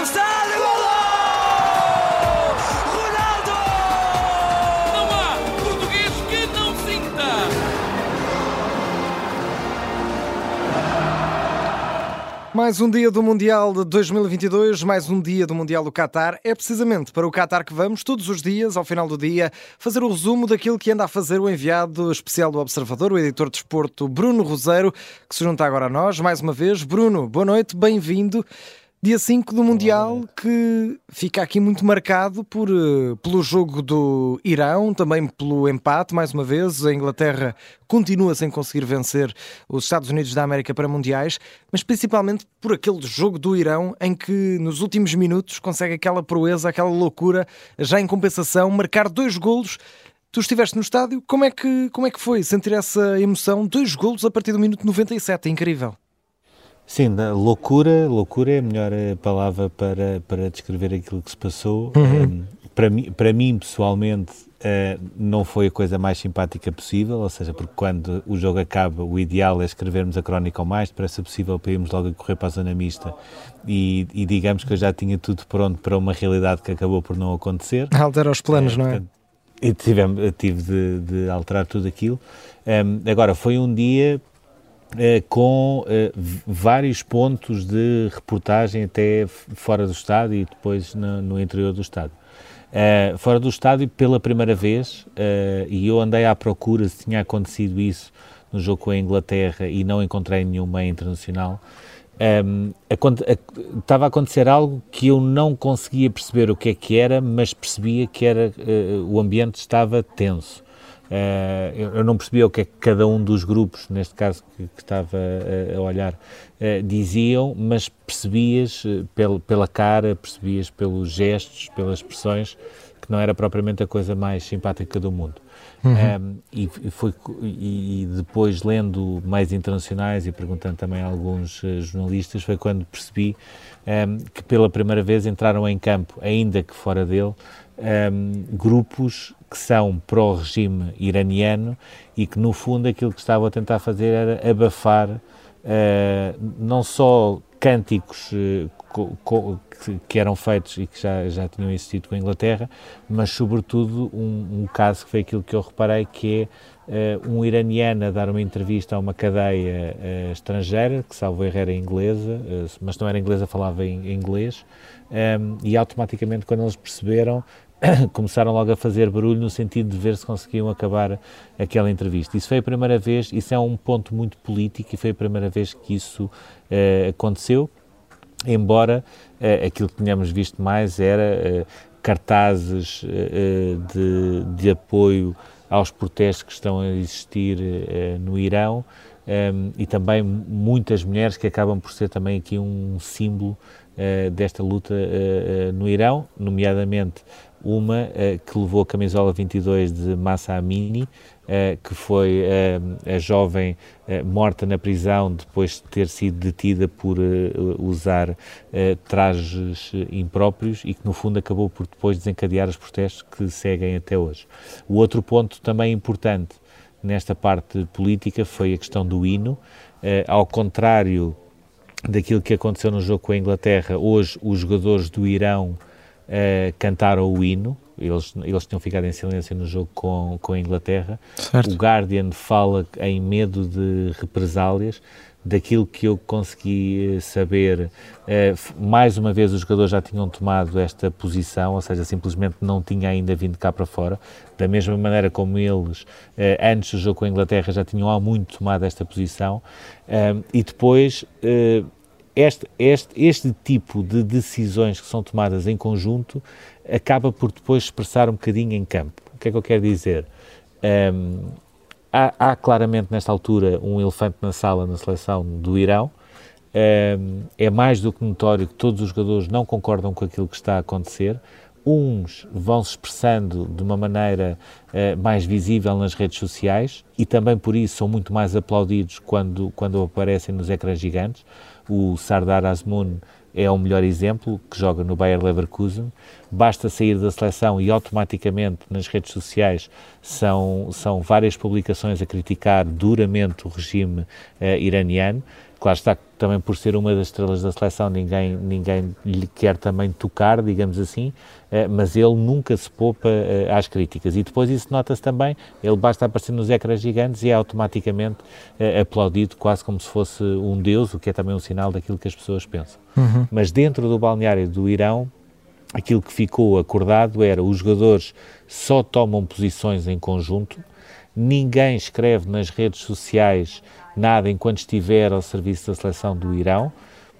Ronaldo! Não há português que não sinta! Mais um dia do Mundial de 2022, mais um dia do Mundial do Qatar. É precisamente para o Qatar que vamos, todos os dias, ao final do dia, fazer o resumo daquilo que anda a fazer o enviado especial do Observador, o editor de desporto Bruno Roseiro, que se junta agora a nós. Mais uma vez, Bruno, boa noite, bem-vindo. Dia 5 do Mundial, que fica aqui muito marcado por, eh, pelo jogo do Irão, também pelo empate, mais uma vez. A Inglaterra continua sem conseguir vencer os Estados Unidos da América para Mundiais, mas principalmente por aquele jogo do Irão em que nos últimos minutos consegue aquela proeza, aquela loucura, já em compensação, marcar dois golos. Tu estiveste no estádio, como é que, como é que foi sentir essa emoção? Dois golos a partir do minuto 97, é incrível. Sim, loucura, loucura é a melhor eh, palavra para, para descrever aquilo que se passou. Uhum. Um, para, mim, para mim, pessoalmente, uh, não foi a coisa mais simpática possível, ou seja, porque quando o jogo acaba, o ideal é escrevermos a crónica o mais depressa possível para irmos logo a correr para a zona mista e, e, digamos que eu já tinha tudo pronto para uma realidade que acabou por não acontecer. Altera os planos, uh, não é? Portanto, e tive, tive de, de, alterar tudo aquilo. Um, agora, foi um dia eh, com eh, vários pontos de reportagem até fora do estádio e depois no, no interior do estádio. Uh, fora do estádio, pela primeira vez, uh, e eu andei à procura se tinha acontecido isso no jogo com a Inglaterra e não encontrei nenhum meio internacional. Um, estava a acontecer algo que eu não conseguia perceber o que é que era, mas percebia que era uh, o ambiente estava tenso. Uh, eu, eu, não percebia o que é que cada um dos grupos, neste caso que, que estava a, a olhar, uh, diziam, mas percebias pel, pela cara, percebias pelos gestos, pelas expressões, que não era propriamente a coisa mais simpática do mundo. Uhum. Um, e, foi, e, depois, lendo mais internacionais e perguntando também a alguns jornalistas, foi quando percebi um, que pela primeira vez entraram em campo, ainda que fora dele, um, grupos que são pró-regime iraniano e que, no fundo, aquilo que estavam a tentar fazer era abafar uh, não só cânticos uh, que, eram feitos e que já, já tinham existido com a Inglaterra, mas, sobretudo, um, um caso que foi aquilo que eu reparei, que é uh, um iraniano a dar uma entrevista a uma cadeia estrangeira, que, salvo erro, era inglesa, mas não era inglesa, falava em, em inglês, um, e automaticamente, quando eles perceberam, começaram logo a fazer barulho no sentido de ver se conseguiam acabar aquela entrevista. Isso foi a primeira vez, isso é um ponto muito político e foi a primeira vez que isso uh, aconteceu, embora uh, aquilo que tínhamos visto mais era uh, cartazes de, de, apoio aos protestos que estão a existir no Irão um, e também muitas mulheres que acabam por ser também aqui um símbolo desta luta no Irão, nomeadamente uma uh, que levou a camisola 22 de Massa Amini, uh, que foi uh, a jovem morta na prisão depois de ter sido detida por usar trajes impróprios e que no fundo acabou por depois desencadear os protestos que seguem até hoje. O outro ponto também importante nesta parte política foi a questão do hino, ao contrário daquilo que aconteceu no jogo com a Inglaterra, hoje os jogadores do Irão uh, cantaram o hino. Eles, eles tinham ficado em silêncio no jogo com, com a Inglaterra. Certo. O Guardian fala em medo de represálias. Daquilo que eu consegui eh, saber, eh, mais uma vez os jogadores já tinham tomado esta posição, ou seja, simplesmente não tinha ainda vindo cá para fora, da mesma maneira como eles, antes do jogo com a Inglaterra, já tinham há muito tomado esta posição, e depois este, este, este tipo de decisões que são tomadas em conjunto acaba por depois expressar um bocadinho em campo. O que é que eu quero dizer? Um, há, há, claramente nesta altura um elefante na sala na seleção do Irão. Um, é mais do que notório que todos os jogadores não concordam com aquilo que está a acontecer. Uns vão se expressando de uma maneira uh, mais visível nas redes sociais e também por isso são muito mais aplaudidos quando, quando aparecem nos ecrãs gigantes. O Sardar Azmoun é o melhor exemplo, que joga no Bayer Leverkusen. Basta sair da seleção e automaticamente nas redes sociais são, são várias publicações a criticar duramente o regime uh, iraniano. Claro está, também por ser uma das estrelas da seleção, ninguém, ninguém lhe quer também tocar, digamos assim, eh, mas ele nunca se poupa eh, às críticas. E depois isso nota-se também, ele basta aparecer nos ecrãs gigantes e é automaticamente eh, aplaudido quase como se fosse um deus, o que é também um sinal daquilo que as pessoas pensam. Uhum. Mas dentro do balneário do Irão, aquilo que ficou acordado era os jogadores só tomam posições em conjunto, ninguém escreve nas redes sociais nada enquanto estiver ao serviço da seleção do Irão,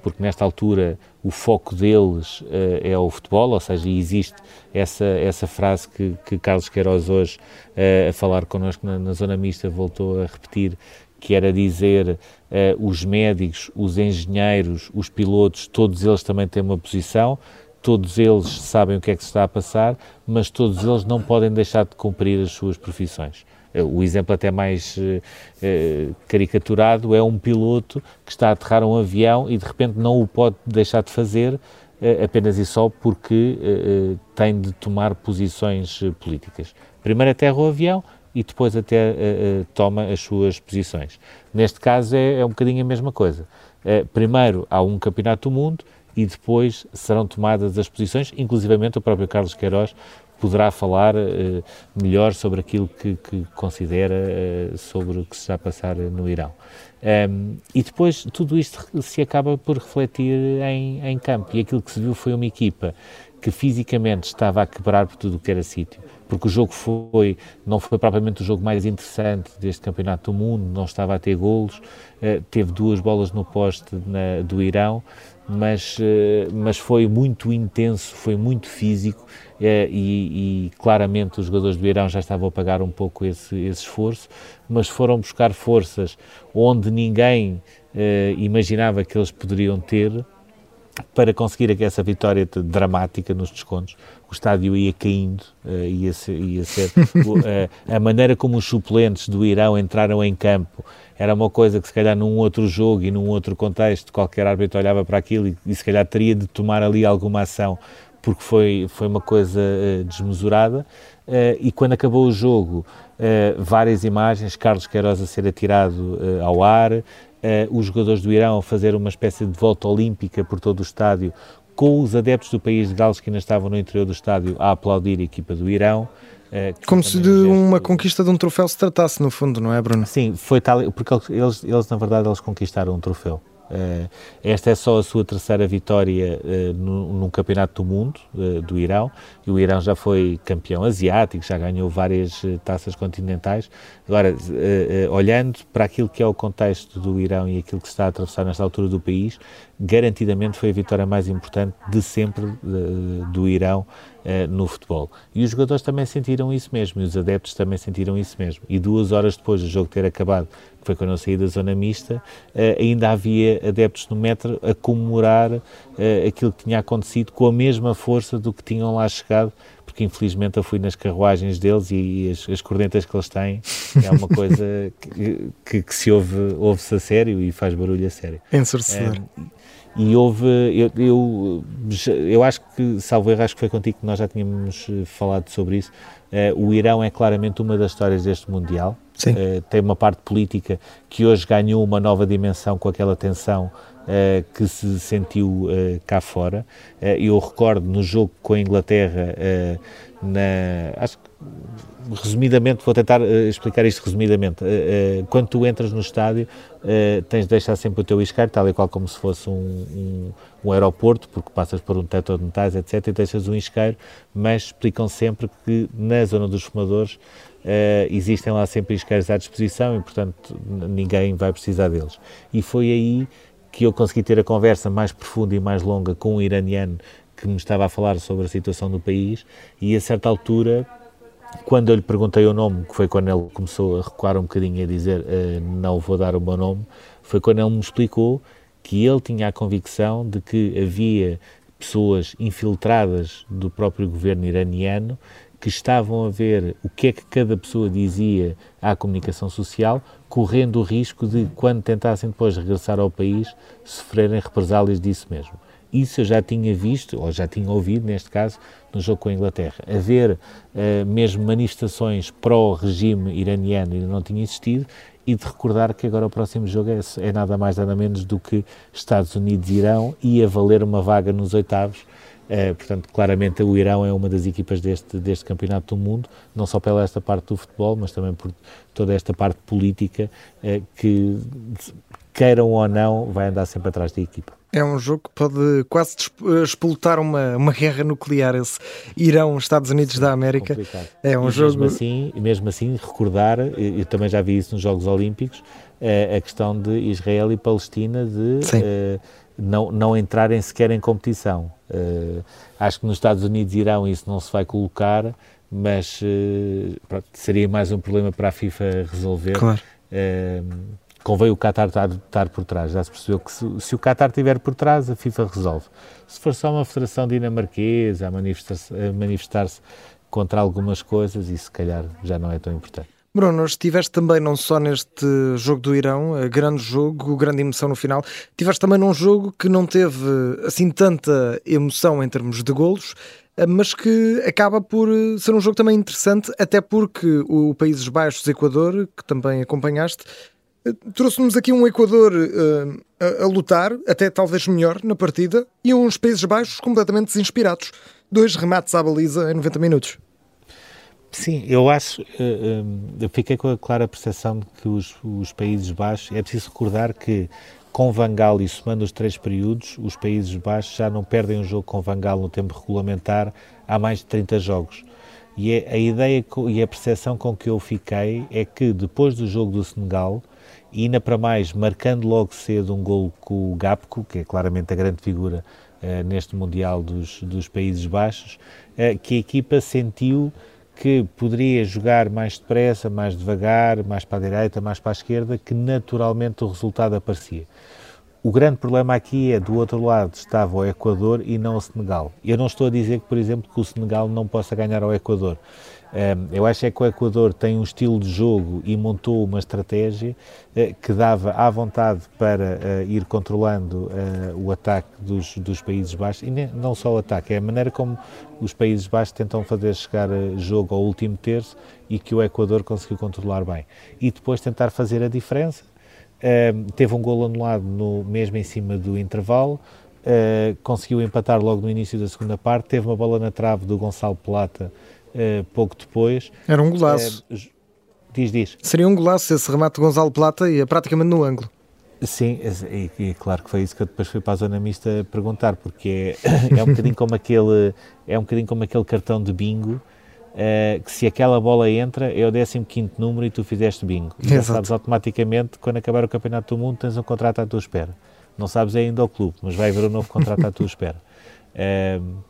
porque nesta altura o foco deles uh, é o futebol, ou seja, existe essa, essa frase que, que Carlos Queiroz hoje, uh, a falar connosco na, na, Zona Mista, voltou a repetir, que era dizer uh, os médicos, os engenheiros, os pilotos, todos eles também têm uma posição, todos eles sabem o que é que se está a passar, mas todos eles não podem deixar de cumprir as suas profissões. Eh, o exemplo até mais uh, caricaturado é um piloto que está a aterrar um avião e de repente não o pode deixar de fazer apenas e só porque tem de tomar posições políticas. Primeiro aterra o avião e depois até toma as suas posições. Neste caso é, é um bocadinho a mesma coisa. primeiro há um campeonato do mundo e depois serão tomadas as posições, inclusivamente o próprio Carlos Queiroz poderá falar uh, melhor sobre aquilo que, que considera uh, sobre o que se está a passar no Irão. Um, e depois tudo isto se acaba por refletir em, em campo. E aquilo que se viu foi uma equipa que fisicamente estava a quebrar por tudo o que era sítio, porque o jogo foi, não foi propriamente o jogo mais interessante deste Campeonato do Mundo, não estava a ter golos, uh, teve duas bolas no poste na, do Irão, mas, uh, mas foi muito intenso, foi muito físico é, e, e, claramente os jogadores do Irão já estavam a pagar um pouco esse, esse esforço, mas foram buscar forças onde ninguém eh, imaginava que eles poderiam ter para conseguir essa vitória dramática nos descontos. O estádio ia caindo, uh, ia ser, ia ser uh, a maneira como os suplentes do Irão entraram em campo era uma coisa que se calhar num outro jogo e num outro contexto qualquer árbitro olhava para aquilo e, e se calhar teria de tomar ali alguma ação porque foi, foi uma coisa uh, desmesurada. Uh, e quando acabou o jogo, uh, várias imagens, Carlos Queiroz a ser atirado ao ar, os jogadores do Irão a fazer uma espécie de volta olímpica por todo o estádio, com os adeptos do país de Gales que ainda estavam no interior do estádio a aplaudir a equipa do Irão. Como se de uma conquista de um troféu se tratasse, no fundo, não é, Bruno? Sim, foi tal, porque eles, eles na verdade, eles conquistaram um troféu. Uh, esta é só a sua terceira vitória no, num campeonato do mundo uh, do Irão e o Irão já foi campeão asiático, já ganhou várias taças continentais. Agora, olhando para aquilo que é o contexto do Irão e aquilo que se está a atravessar nesta altura do país, garantidamente foi a vitória mais importante de sempre do Irão no futebol. E os jogadores também sentiram isso mesmo, e os adeptos também sentiram isso mesmo. E duas horas depois do jogo ter acabado, que foi quando eu saí da zona mista, ainda havia adeptos no metro a comemorar uh, aquilo que tinha acontecido com a mesma força do que tinham lá chegado, porque infelizmente eu fui nas carruagens deles e, as, as cornetas que eles têm é uma coisa que, que, que, se ouve, ouve-se a sério e faz barulho a sério. E houve, eu, eu, eu, acho que, salvo erro, acho que foi contigo que nós já tínhamos eh, falado sobre isso. Uh, o Irão é claramente uma das histórias deste Mundial. Uh, tem uma parte política que hoje ganhou uma nova dimensão com aquela tensão uh, que se sentiu cá fora. eu recordo no jogo com a Inglaterra, na, acho que resumidamente, vou tentar uh, explicar isto resumidamente. Uh, uh, quando tu entras no estádio, tens de deixar sempre o teu isqueiro, tal e qual como se fosse um, um, um, aeroporto, porque passas por um teto de metais, etc., e deixas um isqueiro, mas explicam sempre que na zona dos fumadores existem lá sempre isqueiros à disposição e, portanto, ninguém vai precisar deles. E foi aí que eu consegui ter a conversa mais profunda e mais longa com um iraniano que me estava a falar sobre a situação do país e a certa altura quando eu lhe perguntei o nome, que foi quando ele começou a recuar um bocadinho e a dizer uh, não vou dar o meu nome, foi quando ele me explicou que ele tinha a convicção de que havia pessoas infiltradas do próprio governo iraniano que estavam a ver o que é que cada pessoa dizia à comunicação social, correndo o risco de, quando tentassem depois regressar ao país, sofrerem represálias disso mesmo. Isso eu já tinha visto, ou já tinha ouvido, neste caso, no jogo com a Inglaterra. Haver uh, mesmo manifestações pró-regime iraniano ainda não tinha existido. e de recordar que agora o próximo jogo é, é nada mais nada menos do que Estados Unidos-Irão e a valer uma vaga nos oitavos. Uh, portanto, claramente o Irão é uma das equipas deste, deste campeonato do mundo, não só pela esta parte do futebol, mas também por toda esta parte política uh, que, queiram ou não, vai andar sempre atrás da equipa. É um jogo que pode quase explotar uma, uma guerra nuclear, esse Irão, Estados Unidos da América. Complicado. É um e jogo. Mesmo assim, mesmo assim, recordar, eu também já vi isso nos Jogos Olímpicos, eh, a questão de Israel e Palestina de uh, não, não entrarem sequer em competição. Uh, acho que nos Estados Unidos e Irão isso não se vai colocar, mas uh, pronto, seria mais um problema para a FIFA resolver. Claro convém o Qatar estar, estar, por trás. Já se percebeu que se, se, o Qatar estiver por trás, a FIFA resolve. Se for só uma federação dinamarquesa a manifestar-se manifestar contra algumas coisas, isso se calhar já não é tão importante. Bruno, estiveste também não só neste jogo do Irão, grande jogo, grande emoção no final, estiveste também num jogo que não teve assim tanta emoção em termos de golos, mas que acaba por ser um jogo também interessante, até porque o Países Baixos, Equador, que também acompanhaste, Trouxe-nos aqui um Equador uh, a, a, lutar, até talvez melhor na partida, e uns Países Baixos completamente desinspirados. Dois remates à baliza em 90 minutos. Sim, eu acho, uh, eu fiquei com a clara percepção de que os, os, Países Baixos, é preciso recordar que com Vangal e somando os três períodos, os Países Baixos já não perdem um jogo com Vangal no tempo regulamentar há mais de 30 jogos. E é, a ideia e a percepção com que eu fiquei é que depois do jogo do Senegal, e ainda para mais, marcando logo cedo um gol com o Gapco, que é claramente a grande figura uh, neste Mundial dos, dos Países Baixos, uh, que a equipa sentiu que poderia jogar mais depressa, mais devagar, mais para a direita, mais para a esquerda, que naturalmente o resultado aparecia. O grande problema aqui é, do outro lado estava o Equador e não o Senegal. Eu não estou a dizer que, por exemplo, que o Senegal não possa ganhar ao Equador. Eu acho é que o Equador tem um estilo de jogo e montou uma estratégia eh, que dava à vontade para eh, ir controlando eh, o ataque dos, dos Países Baixos, e não só o ataque, é a maneira como os Países Baixos tentam fazer chegar jogo ao último terço e que o Equador conseguiu controlar bem. E depois tentar fazer a diferença. Teve um gol anulado no, mesmo em cima do intervalo, conseguiu empatar logo no início da segunda parte, teve uma bola na trave do Gonçalo Plata uh, pouco depois. Era um golaço. Uh, diz, diz. Seria um golaço esse remate de Gonzalo Plata e é praticamente no ângulo. Sim, e, e, claro que foi isso que eu depois fui para a zona mista perguntar, porque é, é um bocadinho como aquele é um bocadinho como aquele cartão de bingo uh, que se aquela bola entra é o 15 número e tu fizeste bingo. E já sabes automaticamente quando acabar o campeonato do mundo tens um contrato à tua espera. Não sabes ainda o clube, mas vai haver um novo contrato à tua espera. Uh,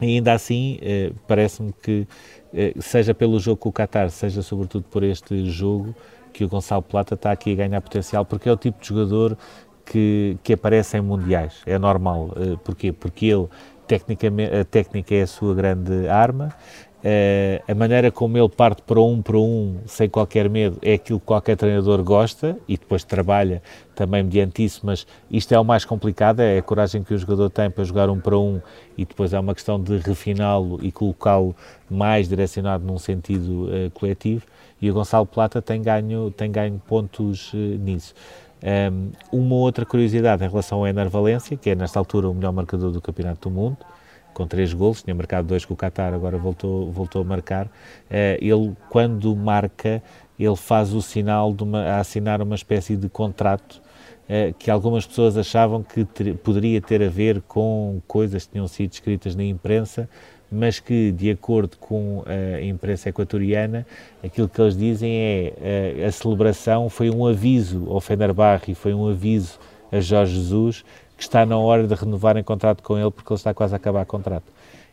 Ainda assim, eh, parece-me que, eh, seja pelo jogo com o Qatar, seja sobretudo por este jogo, que o Gonçalo Plata está aqui a ganhar potencial, porque é o tipo de jogador que, que aparece em mundiais. É normal. Eh, porquê? Porque ele, tecnicamente, a técnica é a sua grande arma, Uh, a maneira como ele parte para um para um, sem qualquer medo, é aquilo que qualquer treinador gosta e depois trabalha também mediante isso, mas isto é o mais complicado, é a coragem que o jogador tem para jogar um para um e depois é uma questão de refiná-lo e colocá-lo mais direcionado num sentido uh, coletivo e o Gonçalo Plata tem ganho, tem ganho pontos uh, nisso. Um, uma outra curiosidade em relação ao Ener Valência, que é nesta altura o melhor marcador do Campeonato do Mundo, com três gols, tinha marcado dois com o Qatar, agora voltou, voltou a marcar. Uh, ele, quando marca, ele faz o sinal de uma, a assinar uma espécie de contrato uh, que algumas pessoas achavam que ter, poderia ter a ver com coisas que tinham sido escritas na imprensa, mas que, de acordo com a imprensa equatoriana, aquilo que eles dizem é uh, a celebração foi um aviso ao Fenerbahçe, foi um aviso a Jorge Jesus que está na hora de renovarem contrato com ele porque ele está quase a acabar o contrato.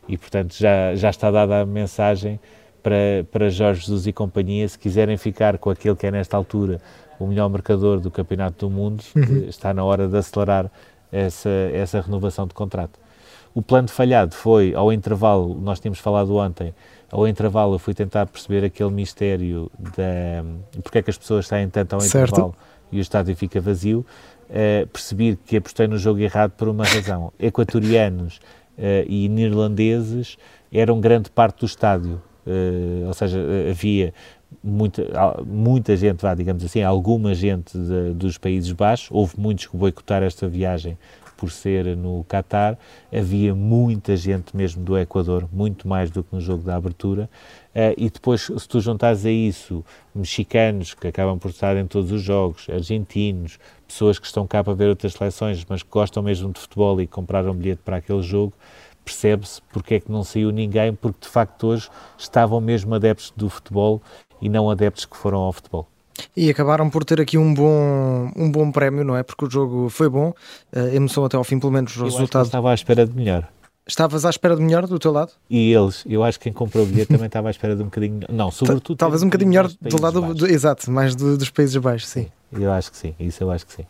E, portanto, já, já está dada a mensagem para, para Jorge Jesus e companhia, se quiserem ficar com aquele que é, nesta altura, o melhor marcador do Campeonato do Mundo, uhum. está na hora de acelerar essa, essa renovação de contrato. O plano falhado foi, ao intervalo, nós tínhamos falado ontem, ao intervalo eu fui tentar perceber aquele mistério da porque é que as pessoas saem tanto ao certo. intervalo e o estádio fica vazio uh, percebi que apostei no jogo errado por uma razão. Equatorianos uh, e neerlandeses eram grande parte do estádio, uh, ou seja, havia muita, muita gente, vá, digamos assim, alguma gente de, dos Países Baixos, houve muitos que boicotaram esta viagem por ser no Qatar, havia muita gente mesmo do Equador, muito mais do que no jogo da abertura, uh, e depois se tu juntares a isso mexicanos que acabam por estar em todos os jogos, argentinos, pessoas que estão cá para ver outras seleções, mas que gostam mesmo de futebol e compraram um bilhete para aquele jogo, percebe-se porque é que não saiu ninguém, porque de facto hoje estavam mesmo adeptos do futebol e não adeptos que foram ao futebol. E acabaram por ter aqui um bom, um bom prémio, não é? Porque o jogo foi bom, a emoção até ao fim, pelo menos o eu resultado. estava à espera de melhor. Estavas à espera de melhor do teu lado? E eles, eu acho que quem comprou o bilhete também estava à espera de um bocadinho. Não, sobretudo. Talvez um bocadinho melhor do lado. Do, exato, mais do, dos Países Baixos, sim. Eu acho que sim, isso eu acho que sim.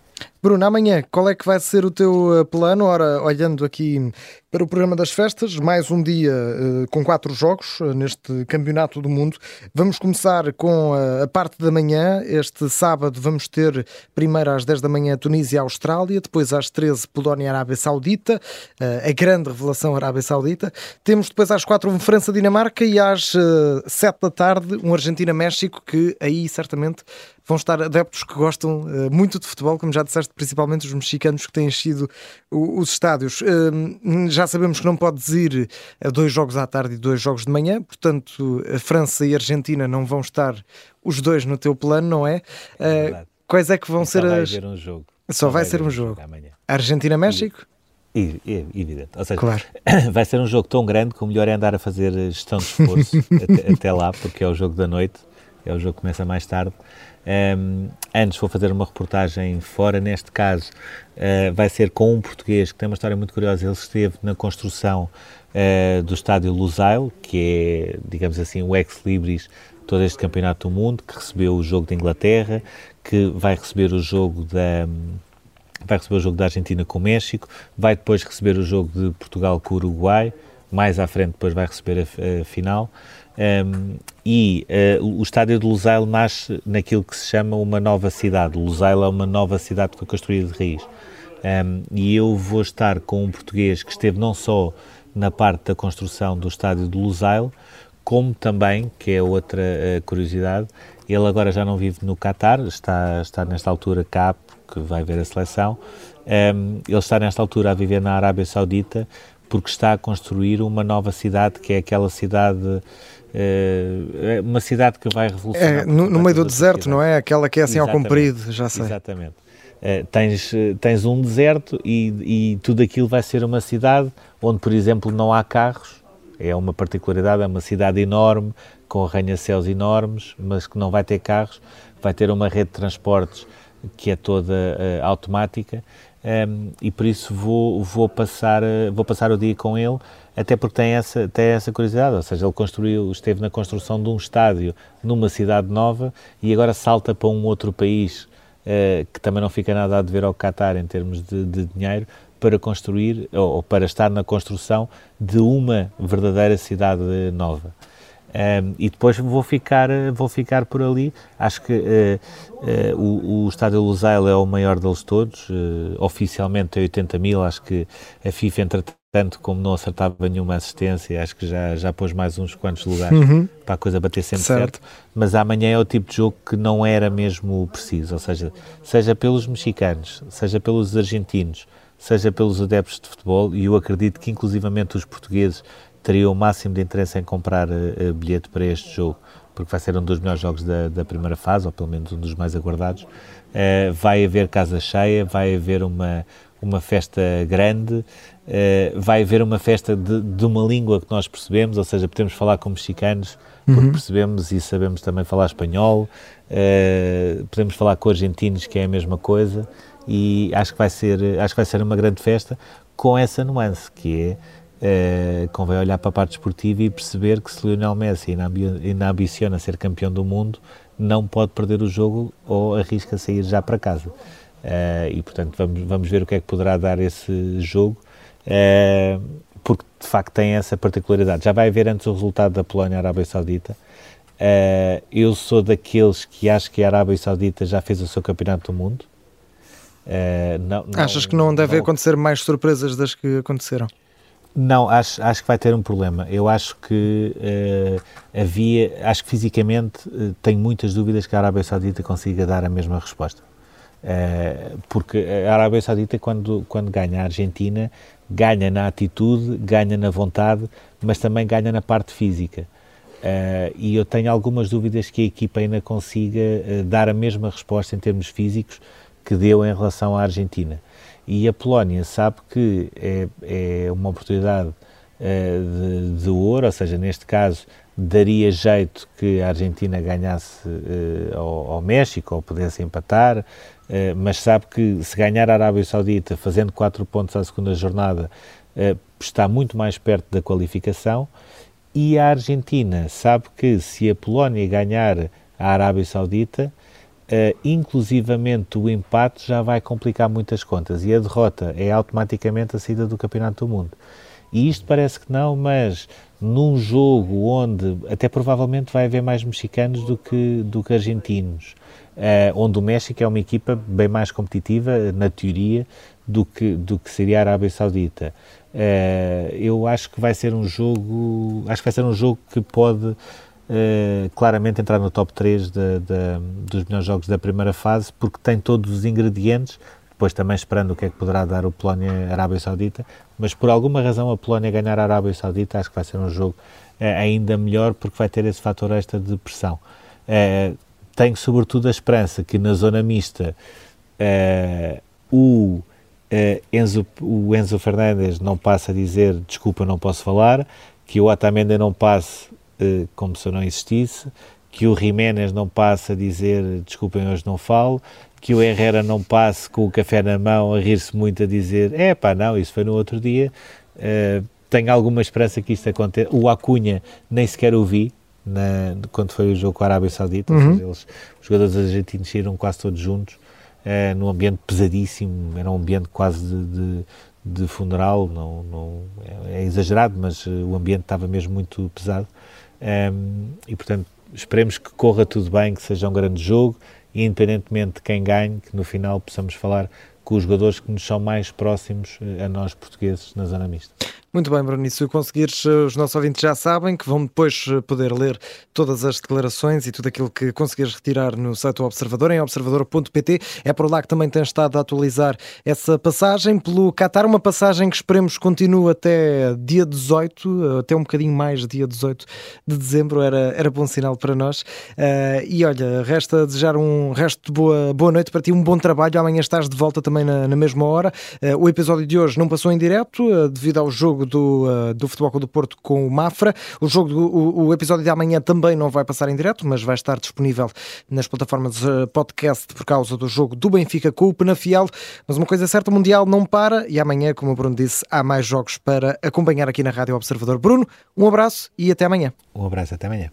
Bruno, amanhã qual é que vai ser o teu eh, plano? Ora, olhando aqui para o programa das festas, mais um dia uh, com quatro jogos uh, neste Campeonato do Mundo. Vamos começar com uh, a parte da manhã. Este sábado vamos ter primeiro às 10 da manhã Tunísia e Austrália, depois às 13 Polónia e Arábia Saudita, a grande revelação Arábia Saudita. Temos depois às 4 um França-Dinamarca e às 7 da tarde um Argentina-México, que aí certamente vão estar adeptos que gostam uh, muito de futebol, como já disseste, principalmente os mexicanos que têm enchido os estádios. Uh, já sabemos que não podes ir a dois jogos à tarde e dois jogos de manhã, portanto, a França e a Argentina não vão estar os dois no teu plano, não é? Uh, quais é que vão ser vai as. Haver um jogo. Só, Só vai, vai ser um jogo. Argentina-México? Evidente. Ou seja, claro. vai ser um jogo tão grande que o melhor é andar a fazer gestão de esforço até, até, lá, porque é o jogo da noite, é o jogo que começa mais tarde. Um, antes vou fazer uma reportagem fora, neste caso uh, vai ser com um português que tem uma história muito curiosa. Ele esteve na construção uh, do estádio Lusail, que é, digamos assim, o ex-libris todo este campeonato do mundo, que recebeu o jogo da Inglaterra, que vai receber o jogo da vai receber o jogo da Argentina com o México, vai depois receber o jogo de Portugal com o Uruguai, mais à frente depois vai receber a, a final. Um, e uh, o estádio de Lusail nasce naquilo que se chama uma nova cidade. Lusail é uma nova cidade que foi construída de raiz. Um, e eu vou estar com um português que esteve não só na parte da construção do estádio de Lusail, como também, que é outra uh, curiosidade, ele agora já não vive no Qatar, está, está nesta altura cá, porque vai ver a seleção. Um, ele está nesta altura a viver na Arábia Saudita, porque está a construir uma nova cidade, que é aquela cidade é uma cidade que vai revolucionar. É, no, no meio do deserto, não é? Aquela que é assim Exatamente. ao comprido, já sei. Exatamente. Uh, tens, tens um deserto e, e tudo aquilo vai ser uma cidade onde, por exemplo, não há carros. É uma particularidade, é uma cidade enorme, com arranha-céus enormes, mas que não vai ter carros. Vai ter uma rede de transportes que é toda uh, automática um, e por isso vou, vou, passar, vou passar o dia com ele até porque tem essa, tem essa curiosidade, ou seja, ele construiu, esteve na construção de um estádio numa cidade nova e agora salta para um outro país uh, que também não fica nada a dever ao Qatar em termos de, de dinheiro para construir ou, ou, para estar na construção de uma verdadeira cidade nova. Um, e depois vou ficar, vou ficar por ali. Acho que uh, uh, o, o estádio Lusail é o maior deles todos. Uh, oficialmente tem 80 mil. Acho que a FIFA, entretanto, tanto como não acertava nenhuma assistência, acho que já, já pôs mais uns quantos lugares uhum. para a coisa bater sempre certo. certo. Mas amanhã é o tipo de jogo que não era mesmo preciso, ou seja, seja pelos mexicanos, seja pelos argentinos, seja pelos adeptos de futebol, e eu acredito que inclusivamente os portugueses teriam o máximo de interesse em comprar uh, bilhete para este jogo, porque vai ser um dos melhores jogos da, da primeira fase, ou pelo menos um dos mais aguardados. Uh, vai haver casa cheia, vai haver uma, uma festa grande, Uh, vai haver uma festa de, de, uma língua que nós percebemos, ou seja, podemos falar com mexicanos porque uhum. percebemos e sabemos também falar espanhol, podemos falar com argentinos que é a mesma coisa e acho que vai ser acho que vai ser uma grande festa com essa nuance que é uh, convém olhar para a parte esportiva e perceber que se Lionel Messi ainda, ambiciona ser campeão do mundo não pode perder o jogo ou arrisca sair já para casa uh, e portanto vamos, vamos ver o que é que poderá dar esse jogo é, porque de facto tem essa particularidade. Já vai haver antes o resultado da Polónia-Arábia Saudita. Eu sou daqueles que acho que a Arábia Saudita já fez o seu campeonato do mundo. Não, não, Achas que não deve não, acontecer mais surpresas das que aconteceram? Não, acho, acho que vai ter um problema. Eu acho que uh, havia, acho que fisicamente uh, tenho muitas dúvidas que a Arábia Saudita consiga dar a mesma resposta. Uh, porque a Arábia Saudita, quando, quando ganha a Argentina, ganha na atitude, ganha na vontade, mas também ganha na parte física. e eu tenho algumas dúvidas que a equipa ainda consiga dar a mesma resposta em termos físicos que deu em relação à Argentina. E a Polónia sabe que é, é uma oportunidade uh, de, de, ouro, ou seja, neste caso daria jeito que a Argentina ganhasse uh, ao, ao, México ou pudesse empatar, uh, mas sabe que se ganhar a Arábia Saudita fazendo quatro pontos à segunda jornada está muito mais perto da qualificação. E a Argentina sabe que se a Polónia ganhar a Arábia Saudita Uh, inclusivamente o empate já vai complicar muitas contas e a derrota é automaticamente a saída do Campeonato do Mundo. E isto parece que não, mas num jogo onde até provavelmente vai haver mais mexicanos do que, do que argentinos, uh, onde o México é uma equipa bem mais competitiva, na teoria, do que, do que seria a Arábia Saudita. Uh, eu acho que vai ser um jogo, acho que vai ser um jogo que pode Uh, claramente entrar no top 3 de, de, dos melhores jogos da primeira fase, porque tem todos os ingredientes, depois também esperando o que é que poderá dar o Polónia-Arábia Saudita, mas por alguma razão a Polónia ganhar a Arábia Saudita acho que vai ser um jogo uh, ainda melhor, porque vai ter esse fator extra de pressão. Uh, tenho sobretudo a esperança que na zona mista o, Enzo, o Enzo Fernandes não passe a dizer desculpa, não posso falar, que o Otamendi não passe eh, como se eu não existisse, que o Jiménez não passe a dizer desculpem, hoje não falo, que o Herrera não passe com o café na mão a rir-se muito a dizer é pá, não, isso foi no outro dia. Uh, tenho alguma esperança que isto aconteça. O Acunha nem sequer o vi na, quando foi o jogo com a Arábia Saudita, uhum. seja, eles, os jogadores argentinos saíram quase todos juntos, uh, num ambiente pesadíssimo, era um ambiente quase de, de, de funeral, não, não, é, é exagerado, mas uh, o ambiente estava mesmo muito pesado. Um, e, portanto, esperemos que corra tudo bem, que seja um grande jogo, e independentemente de quem ganhe, que no final possamos falar com os jogadores que nos são mais próximos eh, a nós portugueses na zona mista. Muito bem, Bruno, e se conseguires, eh, os nossos ouvintes já sabem que vão depois eh, poder ler todas as declarações e tudo aquilo que conseguires retirar no site do Observador, em observador.pt. É por lá que também tem estado a atualizar essa passagem pelo Qatar, uma passagem que esperemos continue até dia 18, até um bocadinho mais dia 18 de dezembro, era, era bom sinal para nós. Uh, e olha, resta desejar um resto de boa, boa noite para ti, um bom trabalho. Amanhã estás de volta também na, na mesma hora. Uh, o episódio de hoje não passou em direto, uh, devido ao jogo do, uh, do Futebol Clube do Porto com o Mafra. O jogo o, o, episódio de amanhã também não vai passar em direto, mas vai estar disponível nas plataformas uh, podcast por causa do jogo do Benfica com o Penafiel. Mas uma coisa é certa, o Mundial não para e amanhã, como o Bruno disse, há mais jogos para acompanhar aqui na Rádio Observador. Bruno, um abraço e até amanhã. Um abraço, até amanhã.